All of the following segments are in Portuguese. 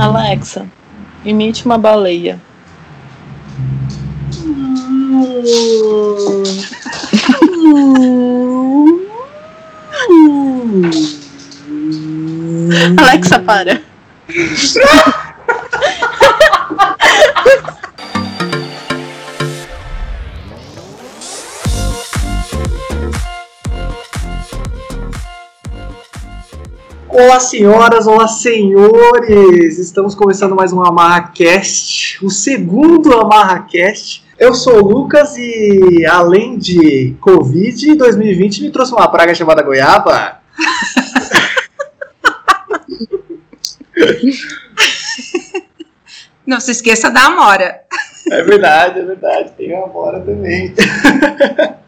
Alexa, imite uma baleia. Alexa, para. Olá, senhoras, olá, senhores! Estamos começando mais um AmarraCast, o segundo AmarraCast. Eu sou o Lucas e, além de Covid, 2020 me trouxe uma praga chamada goiaba. Não se esqueça da Amora. É verdade, é verdade. Tem a Amora também.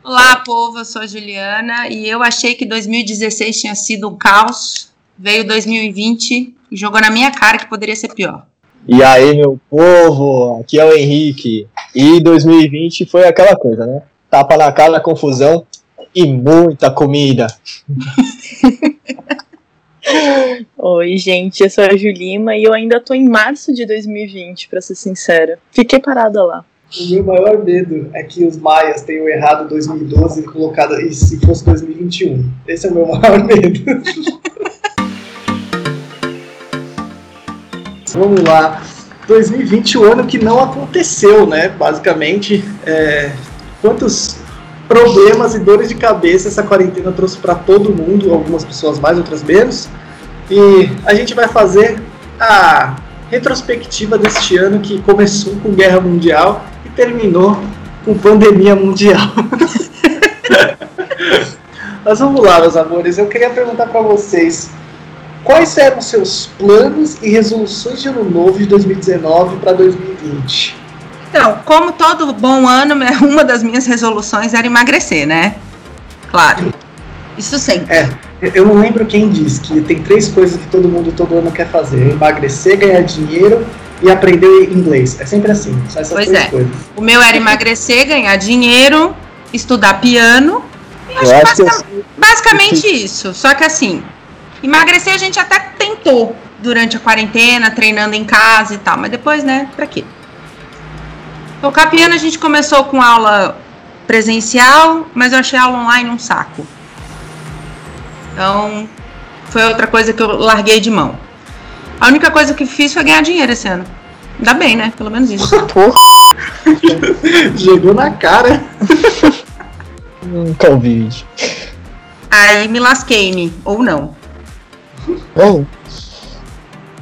Olá, povo. Eu sou a Juliana e eu achei que 2016 tinha sido um caos. Veio 2020 e jogou na minha cara que poderia ser pior. E aí, meu povo, aqui é o Henrique. E 2020 foi aquela coisa, né? Tapa na cara, confusão e muita comida. Oi, gente, eu sou a Julima e eu ainda tô em março de 2020, pra ser sincera. Fiquei parada lá. O meu maior medo é que os maias tenham errado 2012 e colocado e se fosse 2021. Esse é o meu maior medo. Vamos lá. 2020, o ano que não aconteceu, né? Basicamente, é, quantos problemas e dores de cabeça essa quarentena trouxe para todo mundo, algumas pessoas mais, outras menos. E a gente vai fazer a retrospectiva deste ano que começou com guerra mundial e terminou com pandemia mundial. Mas vamos lá, meus amores. Eu queria perguntar para vocês quais eram os seus planos e resoluções de ano novo de 2019 para 2020. Então, como todo bom ano, uma das minhas resoluções era emagrecer, né? Claro. Isso sempre. É, eu não lembro quem disse que tem três coisas que todo mundo todo ano quer fazer: emagrecer, ganhar dinheiro e aprender inglês. É sempre assim. Só essas Pois três é. coisas. O meu era emagrecer, ganhar dinheiro, estudar piano. E acho Eu acho basica- basicamente isso. Só que assim, emagrecer a gente até tentou durante a quarentena, treinando em casa e tal. Mas depois, né, pra quê? Tocar piano a gente começou com aula presencial, mas eu achei a aula online um saco. Então, foi outra coisa que eu larguei de mão. A única coisa que fiz foi ganhar dinheiro esse ano. Ainda bem, né? Pelo menos isso. Jogou na cara. Um Covid. Aí me lasquei-me, ou não.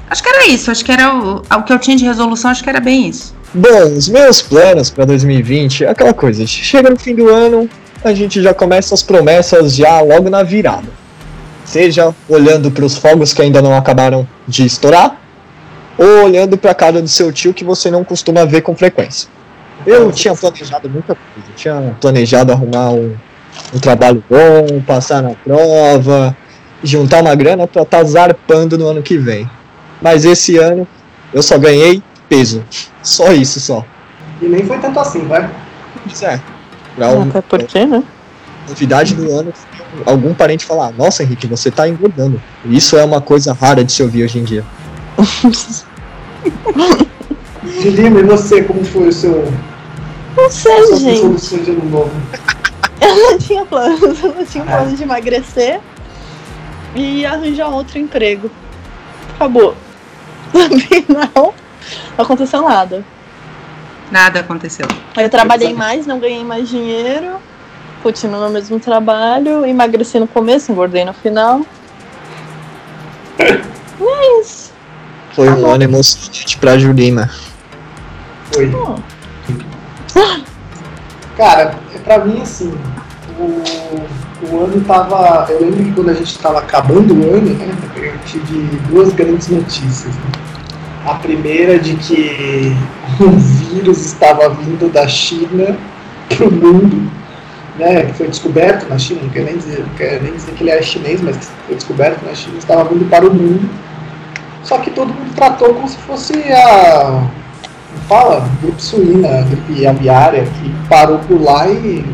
Acho que era isso, acho que era o, o que eu tinha de resolução, acho que era bem isso. bom, os meus planos para 2020 é aquela coisa. Chega no fim do ano, a gente já começa as promessas já logo na virada. Seja olhando para os fogos que ainda não acabaram de estourar, ou olhando para a cara do seu tio que você não costuma ver com frequência. Eu tinha planejado muita coisa. Eu tinha planejado arrumar um, um trabalho bom, passar na prova, juntar uma grana para estar zarpando no ano que vem. Mas esse ano eu só ganhei peso. Só isso só. E nem foi tanto assim, vai. Pois é. Pra um- Até porque, né? novidade do ano, algum parente falar: Nossa, Henrique, você tá engordando. Isso é uma coisa rara de se ouvir hoje em dia. Julima, e você, como foi o seu Não sei, gente. de ano novo? Eu não tinha planos. Eu não tinha planos de emagrecer e arranjar outro emprego. Acabou. Afinal, não aconteceu nada. Nada aconteceu. Aí eu trabalhei mais, não ganhei mais dinheiro. Continuo no mesmo trabalho, emagreci no começo, engordei no final. E é isso. Foi um ano emocionante pra Julima. Foi. Hum. Cara, é pra mim assim, o, o ano tava. Eu lembro que quando a gente tava acabando o ano, né? Eu tive duas grandes notícias. né? A primeira de que um vírus estava vindo da China pro mundo, né? Que foi descoberto na China, não quero nem dizer, não quero nem dizer que ele é chinês, mas que foi descoberto na China, estava vindo para o mundo. Só que todo mundo tratou como se fosse a fala, gripe suína, gripe aviária, que parou por lá e.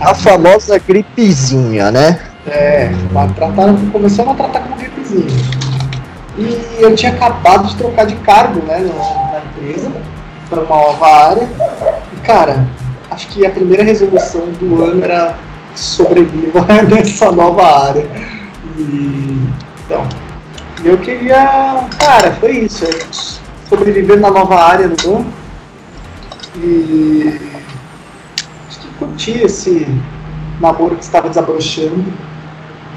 A famosa gripezinha, né? É, trataram, a tratar como gripezinha. E eu tinha acabado de trocar de cargo né, na empresa para uma nova área. E, cara, acho que a primeira resolução do ano era sobreviva nessa nova área. E, então, eu queria. Cara, foi isso. Sobreviver na nova área do ano. E acho que curti esse namoro que estava desabrochando.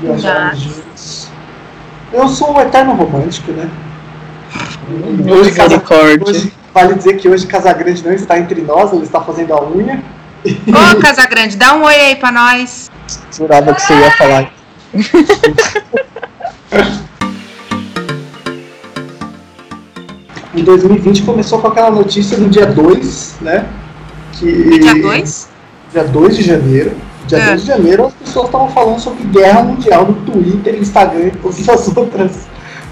Viajar juntos. Eu sou um eterno romântico, né? Hoje, Casa, hoje, vale dizer que hoje Casagrande não está entre nós, ele está fazendo a unha. Ô, Casagrande, dá um oi aí pra nós. Jurava que você ia falar. em 2020 começou com aquela notícia do dia 2, né? Que, dia 2? Dia 2 de janeiro. Dia é. 2 de janeiro as pessoas estavam falando sobre guerra mundial no Twitter, Instagram e todas as outras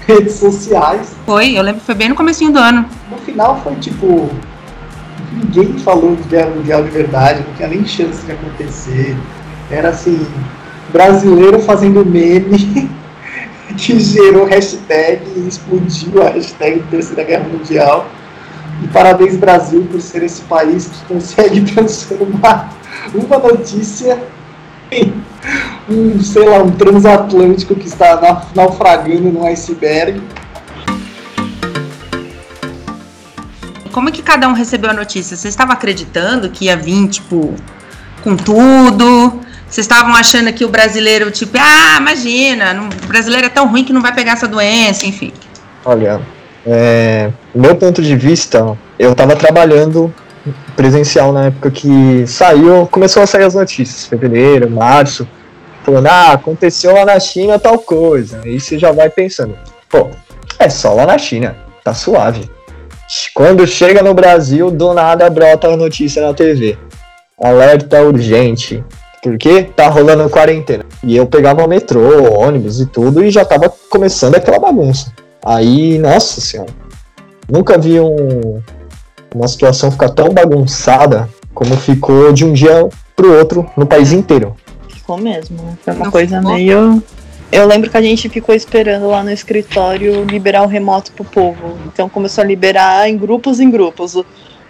redes sociais. Foi, eu lembro que foi bem no comecinho do ano. No final foi tipo. Ninguém falou de guerra mundial de verdade, não tinha nem chance de acontecer. Era assim, brasileiro fazendo meme que gerou hashtag e explodiu a hashtag Terceira Guerra Mundial. E parabéns Brasil por ser esse país que consegue transformar uma notícia um, sei lá, um transatlântico que está naufragando num iceberg. Como é que cada um recebeu a notícia? Você estava acreditando que ia vir, tipo, com tudo? Vocês estavam achando que o brasileiro, tipo, ah, imagina, não, o brasileiro é tão ruim que não vai pegar essa doença, enfim. Olha, é, meu ponto de vista, eu estava trabalhando presencial na época que saiu, começou a sair as notícias, fevereiro, março, falando, ah, aconteceu lá na China tal coisa. Aí você já vai pensando, pô, é só lá na China, tá suave. Quando chega no Brasil, do nada brota a notícia na TV. Alerta urgente. Porque tá rolando quarentena. E eu pegava metrô, ônibus e tudo, e já tava começando aquela bagunça. Aí, nossa senhora. Nunca vi um, uma situação ficar tão bagunçada como ficou de um dia pro outro no país inteiro. Ficou mesmo, né? Foi uma Não coisa ficou. meio. Eu lembro que a gente ficou esperando lá no escritório liberar o remoto pro povo. Então começou a liberar em grupos em grupos.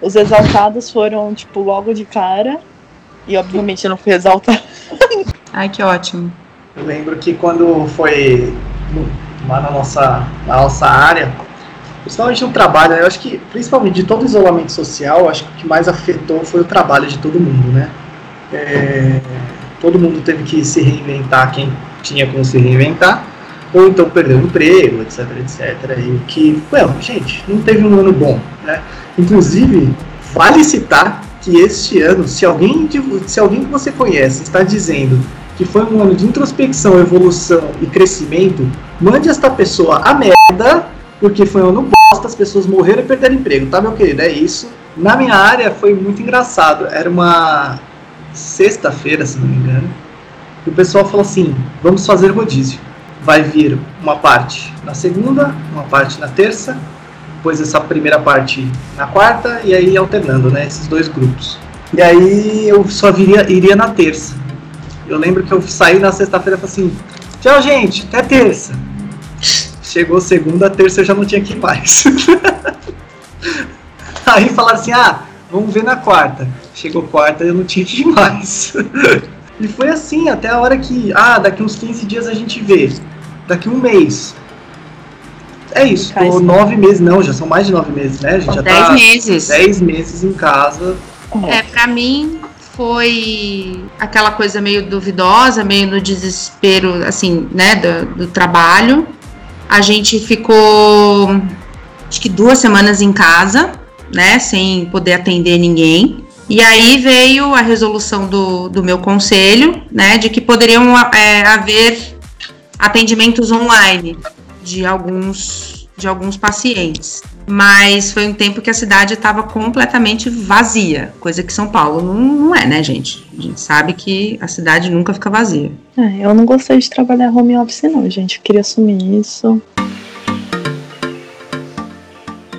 Os exaltados foram, tipo, logo de cara. E obviamente eu não fui exaltada. Ai, que ótimo. Eu lembro que quando foi lá na nossa, na nossa área, Principalmente no trabalho, né? eu acho que, principalmente de todo o isolamento social, acho que o que mais afetou foi o trabalho de todo mundo, né? É, todo mundo teve que se reinventar, quem tinha como se reinventar, ou então perdeu o emprego, etc, etc. E que, well, gente, não teve um ano bom, né? Inclusive, vale citar que este ano, se alguém, se alguém que você conhece está dizendo que foi um ano de introspecção, evolução e crescimento, mande esta pessoa a merda porque foi um ano bosta, as pessoas morreram e perderam emprego, tá, meu querido? É isso. Na minha área foi muito engraçado. Era uma sexta-feira, se não me engano. E o pessoal falou assim: vamos fazer rodízio. Vai vir uma parte na segunda, uma parte na terça, depois essa primeira parte na quarta, e aí alternando, né? Esses dois grupos. E aí eu só viria, iria na terça. Eu lembro que eu saí na sexta-feira e falei assim: tchau, gente, até terça. Chegou segunda, terça eu já não tinha que ir mais. Aí falaram assim: ah, vamos ver na quarta. Chegou quarta eu não tinha que ir mais. e foi assim, até a hora que, ah, daqui uns 15 dias a gente vê. Daqui um mês. É isso, tô nove meses, não, já são mais de nove meses, né? A gente já dez tá meses. Dez meses em casa. É, pra mim foi aquela coisa meio duvidosa, meio no desespero, assim, né, do, do trabalho. A gente ficou, acho que duas semanas em casa, né, sem poder atender ninguém. E aí veio a resolução do, do meu conselho, né, de que poderiam é, haver atendimentos online de alguns de alguns pacientes. Mas foi um tempo que a cidade estava completamente vazia, coisa que São Paulo não, não, é, né, gente? A gente sabe que a cidade nunca fica vazia. É, eu não gostei de trabalhar home office, não, gente. Eu queria assumir isso.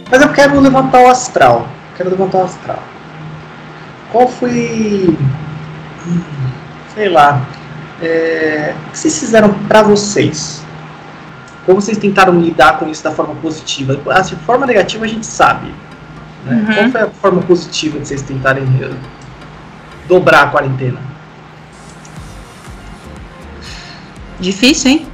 Mas eu quero levantar o astral. Quero levantar o astral. Qual foi. Sei lá. É, o que vocês fizeram para vocês? Como vocês tentaram lidar com isso da forma positiva? A assim, forma negativa a gente sabe. Né? Uhum. Qual foi a forma positiva de vocês tentarem eh, dobrar a quarentena? Difícil, hein?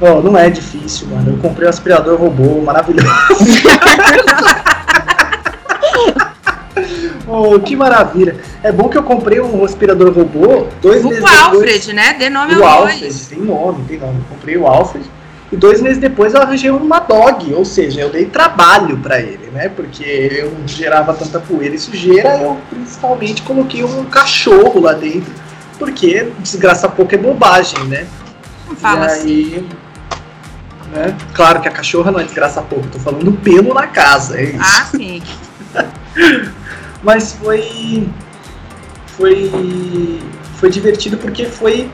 Oh, não é difícil, mano. Eu comprei um aspirador robô maravilhoso. oh, que maravilha. É bom que eu comprei um aspirador robô dois O meses depois. Alfred, né? Dê nome O ao Alfred, dois. tem nome, tem nome. Comprei o Alfred. E dois meses depois eu arranjei uma dog, ou seja, eu dei trabalho pra ele, né? Porque eu não gerava tanta poeira e sujeira, eu principalmente coloquei um cachorro lá dentro, porque desgraça pouco é bobagem, né? Não fala e assim. aí, né? Claro que a cachorra não é desgraça pouco, tô falando pelo na casa, é isso. Ah, sim. Mas foi. Foi. Foi divertido porque foi.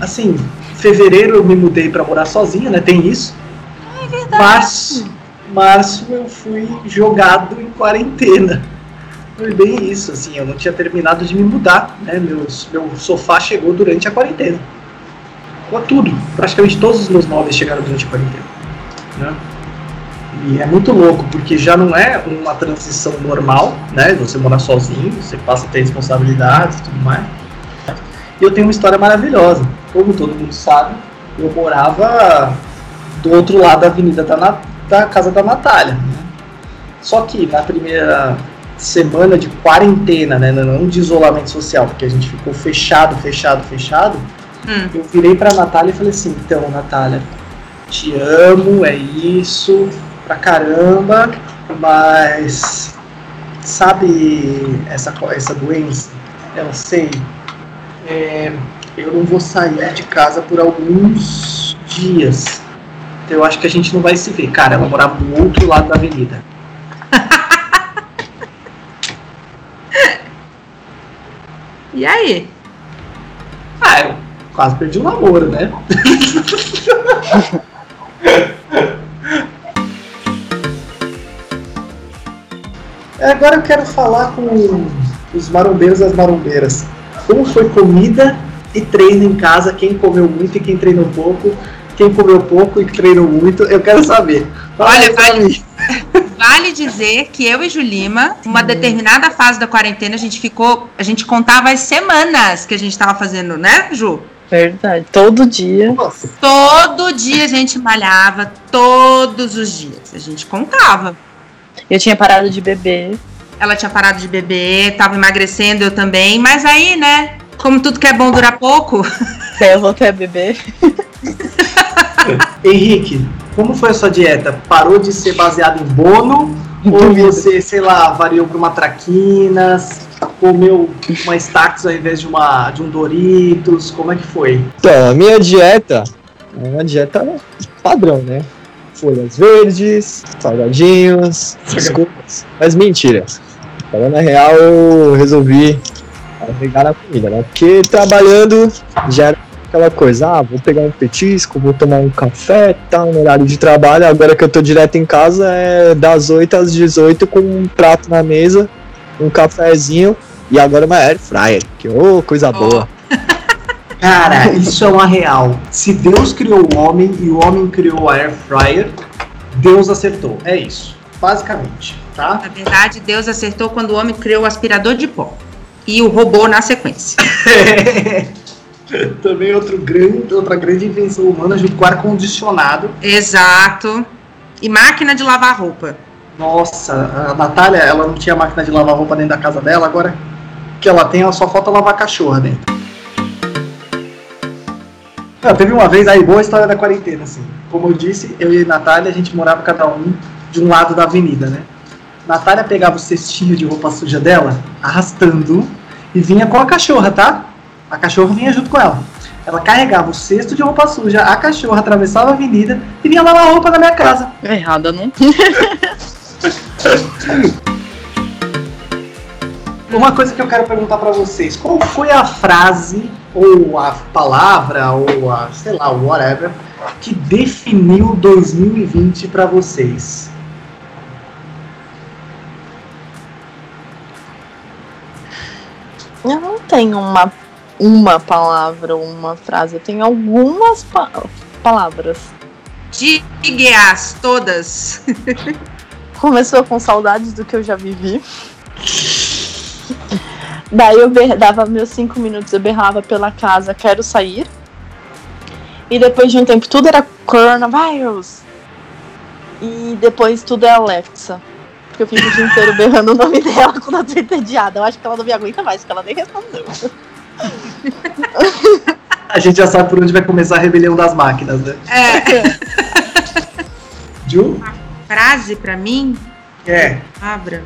Assim, fevereiro eu me mudei pra morar sozinho, né? Tem isso. É verdade. Março, março eu fui jogado em quarentena. Foi bem isso, assim, eu não tinha terminado de me mudar, né? Meus, meu sofá chegou durante a quarentena. Com tudo, praticamente todos os meus móveis chegaram durante a quarentena. Né? E é muito louco, porque já não é uma transição normal, né? Você morar sozinho, você passa a ter responsabilidades e tudo mais. E eu tenho uma história maravilhosa. Como todo mundo sabe, eu morava do outro lado da avenida da, Na- da casa da Natália. né? Só que na primeira semana de quarentena, né? Não de isolamento social, porque a gente ficou fechado, fechado, fechado. Hum. Eu virei pra Natália e falei assim, então, Natália, te amo, é isso, pra caramba, mas sabe essa, essa doença? Eu sei. É, eu não vou sair de casa por alguns dias. Então eu acho que a gente não vai se ver. Cara, ela morava do outro lado da avenida. E aí? Ah, eu quase perdi o namoro, né? Agora eu quero falar com os marombeiros e as marombeiras. Como foi comida e treino em casa? Quem comeu muito e quem treinou pouco? Quem comeu pouco e treinou muito? Eu quero saber. Fala Olha, vale-. Vale dizer que eu e Julima, uma determinada fase da quarentena, a gente ficou. A gente contava as semanas que a gente tava fazendo, né, Ju? Verdade. Todo dia. Nossa, Todo dia a gente malhava, todos os dias. A gente contava. Eu tinha parado de beber. Ela tinha parado de beber, tava emagrecendo, eu também. Mas aí, né? Como tudo que é bom dura pouco, eu voltei a beber. Henrique, como foi a sua dieta? Parou de ser baseado em bono? Ou você, sei lá, variou para uma traquinas? Comeu uma Stax ao invés de, uma, de um Doritos? Como é que foi? Então, a minha dieta é uma dieta padrão, né? Folhas verdes, salgadinhos, coisas. Mas mentira. Falando a real, eu resolvi agregar na comida, né? Porque trabalhando já era aquela coisa, ah, vou pegar um petisco, vou tomar um café, tal, no horário de trabalho. Agora que eu tô direto em casa, é das 8 às 18 com um prato na mesa, um cafezinho e agora uma air fryer. Que ô, coisa boa. Cara, isso é uma real. Se Deus criou o homem e o homem criou a Air Fryer, Deus acertou. É isso. Basicamente, tá? na verdade, Deus acertou quando o homem criou o aspirador de pó. E o robô na sequência. Também outro grande, outra grande invenção humana junto com o ar-condicionado. Exato. E máquina de lavar roupa. Nossa, a Natália, ela não tinha máquina de lavar roupa dentro da casa dela, agora que ela tem, ela só falta lavar a cachorra dentro. Não, teve uma vez, aí boa história da quarentena, assim. Como eu disse, eu e a Natália, a gente morava cada um de um lado da avenida, né? Natália pegava o cestinho de roupa suja dela, arrastando, e vinha com a cachorra, tá? A cachorra vinha junto com ela. Ela carregava o cesto de roupa suja, a cachorra atravessava a avenida e vinha lavar roupa na minha casa. Errada, não? Uma coisa que eu quero perguntar pra vocês, qual foi a frase ou a palavra ou a, sei lá, whatever, que definiu 2020 pra vocês? Tenho uma, uma palavra ou uma frase. Eu tenho algumas pa palavras. Digue-as todas. Começou com saudades do que eu já vivi. Daí eu dava meus cinco minutos, eu berrava pela casa, quero sair. E depois de um tempo tudo era coronavirus. E depois tudo é Alexa. Porque eu fico o dia inteiro berrando o nome dela quando eu tô entediada. Eu acho que ela não me aguenta mais, porque ela nem respondeu. A gente já sabe por onde vai começar a rebelião das máquinas, né? É, Ju? frase pra mim, É. palavra.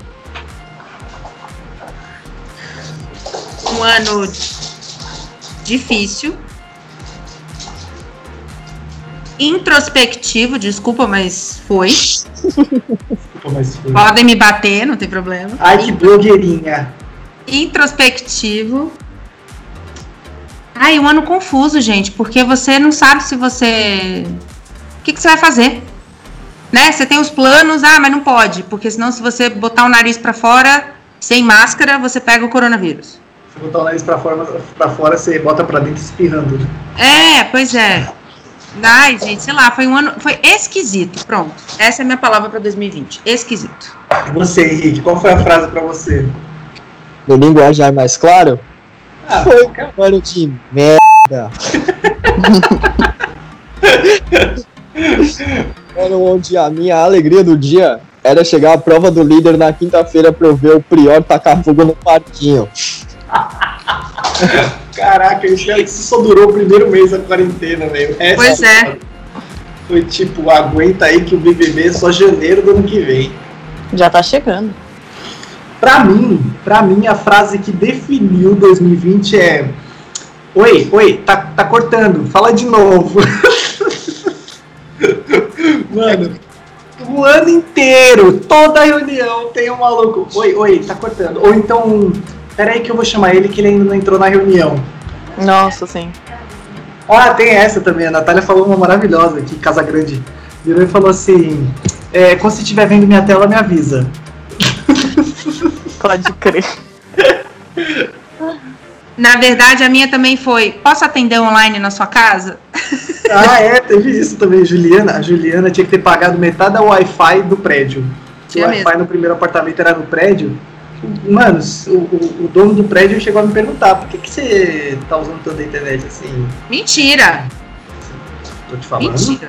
Um ano difícil. Introspectivo, desculpa, mas foi. Desculpa, mas foi. Podem me bater, não tem problema. Ai, que blogueirinha. introspectivo. Ai, um ano confuso, gente, porque você não sabe se você. O que, que você vai fazer? Né? Você tem os planos, ah, mas não pode, porque senão, se você botar o nariz pra fora, sem máscara, você pega o coronavírus. Se botar o nariz pra fora, pra fora, você bota pra dentro espirrando. É, pois é. Ai, gente, sei lá, foi um ano. Foi esquisito. Pronto. Essa é a minha palavra pra 2020. Esquisito. E você, Henrique, qual foi a frase pra você? No linguajar mais claro, Ah, foi um ano de merda. ano onde a minha alegria do dia era chegar à prova do líder na quinta-feira pra eu ver o Prior tacar fogo no parquinho. Caraca, isso isso só durou o primeiro mês da quarentena, velho. Essa Pois é. Foi tipo, aguenta aí que o BBB é só janeiro do ano que vem. Já tá chegando. Pra mim, pra mim, a frase que definiu 2020 é Oi, oi, tá, tá cortando, fala de novo. Mano, o ano inteiro, toda reunião tem um maluco. Oi, oi, tá cortando. Ou então, peraí que eu vou chamar ele que ele ainda não entrou na reunião. Nossa, sim. Ah, tem essa também. A Natália falou uma maravilhosa aqui, Casa Grande. Virou e falou assim: é, quando você estiver vendo minha tela, me avisa. Pode crer. Na verdade, a minha também foi: posso atender online na sua casa? Ah, é, teve isso também, Juliana. A Juliana tinha que ter pagado metade da Wi-Fi do prédio. O Tinha Wi-Fi no primeiro apartamento era no prédio. Mano, o, o- o dono do prédio chegou a me perguntar: por que, que você tá usando tanta internet assim? Mentira! Tô te falando. Mentira.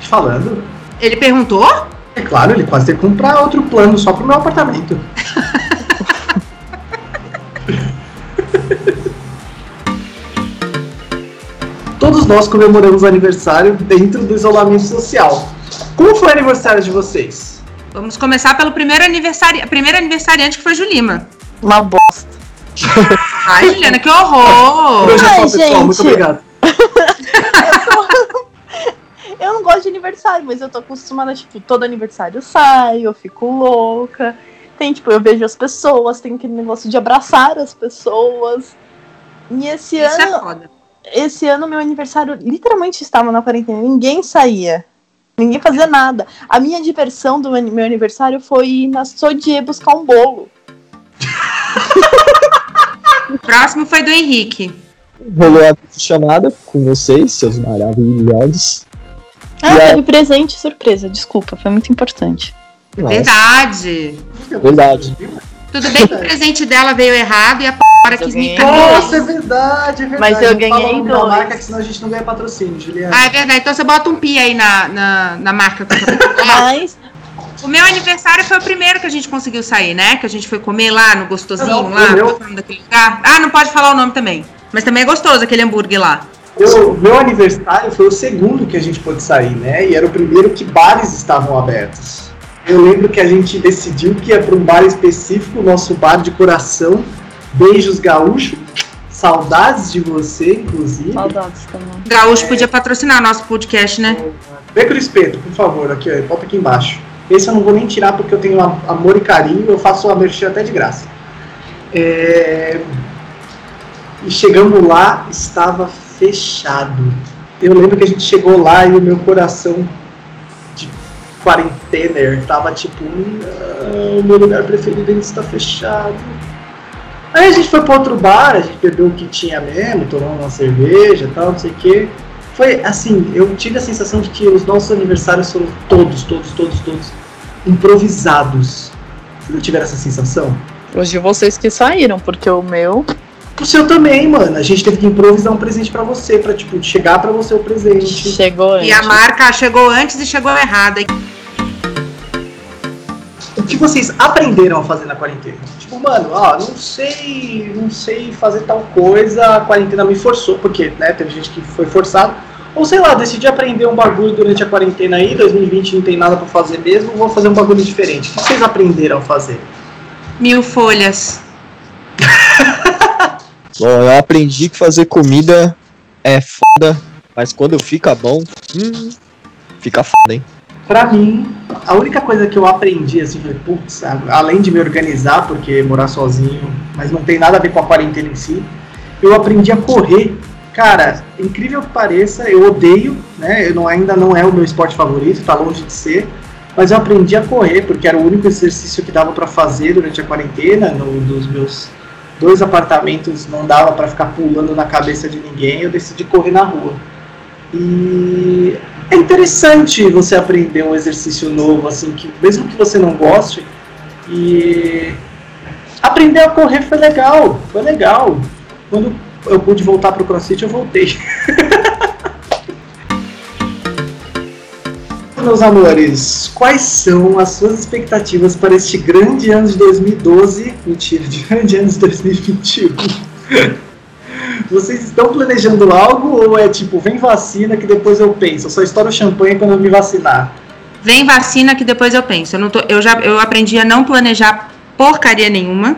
Te falando. Ele perguntou? É claro, ele quase teve que comprar outro plano só pro meu apartamento. Todos nós comemoramos o aniversário dentro do isolamento social. Como foi o aniversário de vocês? Vamos começar pelo primeiro aniversário, a primeira aniversariante que foi Julima. Uma bosta. Ai, Juliana, que horror! É Ai, só, pessoal. Muito gente. obrigado. Eu não gosto de aniversário, mas eu tô acostumada, tipo, todo aniversário eu saio, eu fico louca. Tem, tipo, eu vejo as pessoas, tem aquele negócio de abraçar as pessoas. E esse Isso é ano, foda. esse ano meu aniversário literalmente estava na quarentena, ninguém saía. Ninguém fazia nada. A minha diversão do meu aniversário foi ir na Sodier buscar um bolo. O próximo foi do Henrique. Rolou a chamada com vocês, seus maravilhosos. Ah, E a- teve presente surpresa, desculpa, foi muito importante. Nossa, Verdade. verdade. Tudo bem que o presente dela veio errado e a hora quis me enganar. Nossa, é verdade, é verdade. Mas eu ganhei o nome da dois. marca, que senão a gente não ganha patrocínio, Juliana. Ah, é verdade. Então você bota um pi aí na, na, na marca. Mas O meu aniversário foi o primeiro que a gente conseguiu sair, né? Que a gente foi comer lá no gostosinho, Não, lá, meu- daquele lugar. Ah, não pode falar o nome também. Mas também é gostoso aquele hambúrguer lá. Eu- meu aniversário foi o segundo que a gente pôde sair, né? E era o primeiro que bares estavam abertos. Eu lembro que a gente decidiu que ia para um bar específico, o nosso bar de coração. Beijos gaúcho. Saudades de você, inclusive. saudades também. Gaúcho podia patrocinar nosso podcast, né? Vem pro espeto, por favor, aqui, ó, bota aqui embaixo. Esse eu não vou nem tirar porque eu tenho am- amor e carinho, eu faço a merchan até de graça. É, E chegando lá, estava fechado. Eu lembro que a gente chegou lá e o meu coração quarentena tava tipo, "Não, o meu lugar preferido ainda está fechado. Aí a gente foi para outro bar, a gente bebeu o que tinha mesmo, tomou uma cerveja tal, não sei o quê. foi assim, eu tive a sensação de que os nossos aniversários foram todos, todos, todos, todos improvisados. Vocês não tiveram essa sensação? Os de vocês que saíram, porque o meu. O seu também, mano. A gente teve que improvisar um presente pra você, pra, tipo, chegar pra você o presente. Chegou antes. E a marca chegou antes e chegou errada. O que vocês aprenderam a fazer na quarentena? Tipo, mano, ó, não sei, não sei fazer tal coisa, a quarentena me forçou, porque, né, teve gente que foi forçado. Ou sei lá, decidi aprender um bagulho durante a quarentena aí, 2020 não tem nada pra fazer mesmo, vou fazer um bagulho diferente. O que vocês aprenderam a fazer? Mil folhas. Bom, eu aprendi que fazer comida é foda, mas quando fica bom, hum, fica foda, hein? Pra mim, a única coisa que eu aprendi, assim, foi, putz, além de me organizar, porque morar sozinho, mas não tem nada a ver com a quarentena em si, eu aprendi a correr. Cara, incrível que pareça, eu odeio, né? Eu não, ainda não é o meu esporte favorito, tá longe de ser, mas eu aprendi a correr, porque era o único exercício que dava pra fazer durante a quarentena, no, dos meus dois apartamentos não dava pra ficar pulando na cabeça de ninguém, eu decidi correr na rua. E é interessante você aprender um exercício novo, assim, que mesmo que você não goste, e aprender a correr foi legal, foi legal. Quando eu pude voltar pro CrossFit, eu voltei. Meus amores, quais são as suas expectativas para este grande ano de 2012? Mentira, de grande ano de 2021. Vocês estão planejando algo ou é tipo, vem vacina que depois eu penso? Eu só estouro champanhe quando eu me vacinar. Vem vacina que depois eu penso. Eu, não tô, eu já eu aprendi a não planejar porcaria nenhuma.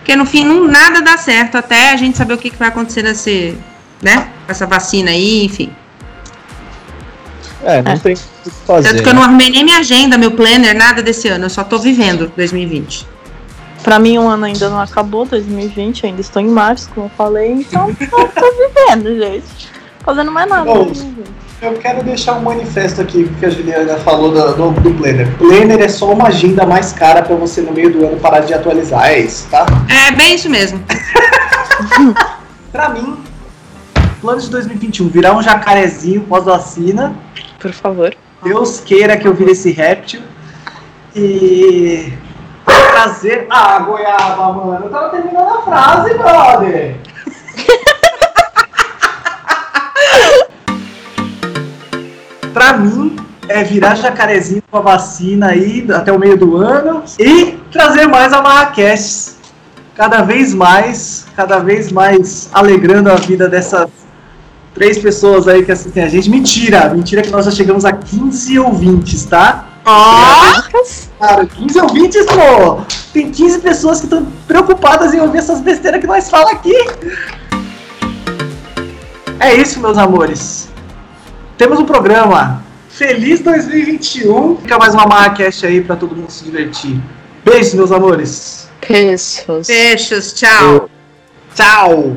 Porque no fim não, nada dá certo até a gente saber o que, que vai acontecer nesse, né? com Essa vacina aí, enfim. É, não É. tem o que fazer. Tanto que eu né? não arrumei nem minha agenda, meu planner, nada desse ano. Eu só tô vivendo 2020. Pra mim, o ano ainda não acabou, 2020, ainda estou em março, como eu falei, então eu tô vivendo, gente. Fazendo mais nada. Bom, 2020. Eu quero deixar um manifesto aqui que a Juliana falou do, do, do Planner. Planner é só uma agenda mais cara pra você no meio do ano parar de atualizar, é isso, tá? É bem isso mesmo. Pra mim, plano de 2021, virar um jacarezinho pós-vacina. Por favor. Deus queira que eu vire esse réptil. E trazer. Ah, goiaba, mano. Eu tava terminando a frase, brother. pra mim, é virar jacarezinho com a vacina aí até o meio do ano e trazer mais a Marrakech. Cada vez mais, cada vez mais alegrando a vida dessas três pessoas aí que assistem a gente. Mentira, mentira que nós já chegamos a 15 ouvintes, tá? Ó! Cara, 15 ouvintes, pô! Tem 15 pessoas que estão preocupadas em ouvir essas besteiras que nós falamos aqui. É isso, meus amores. Temos um programa. Feliz 2021. Fica mais uma Marrakech aí pra todo mundo se divertir. Beijo, meus amores. Beijos. Beijos, tchau. Tchau.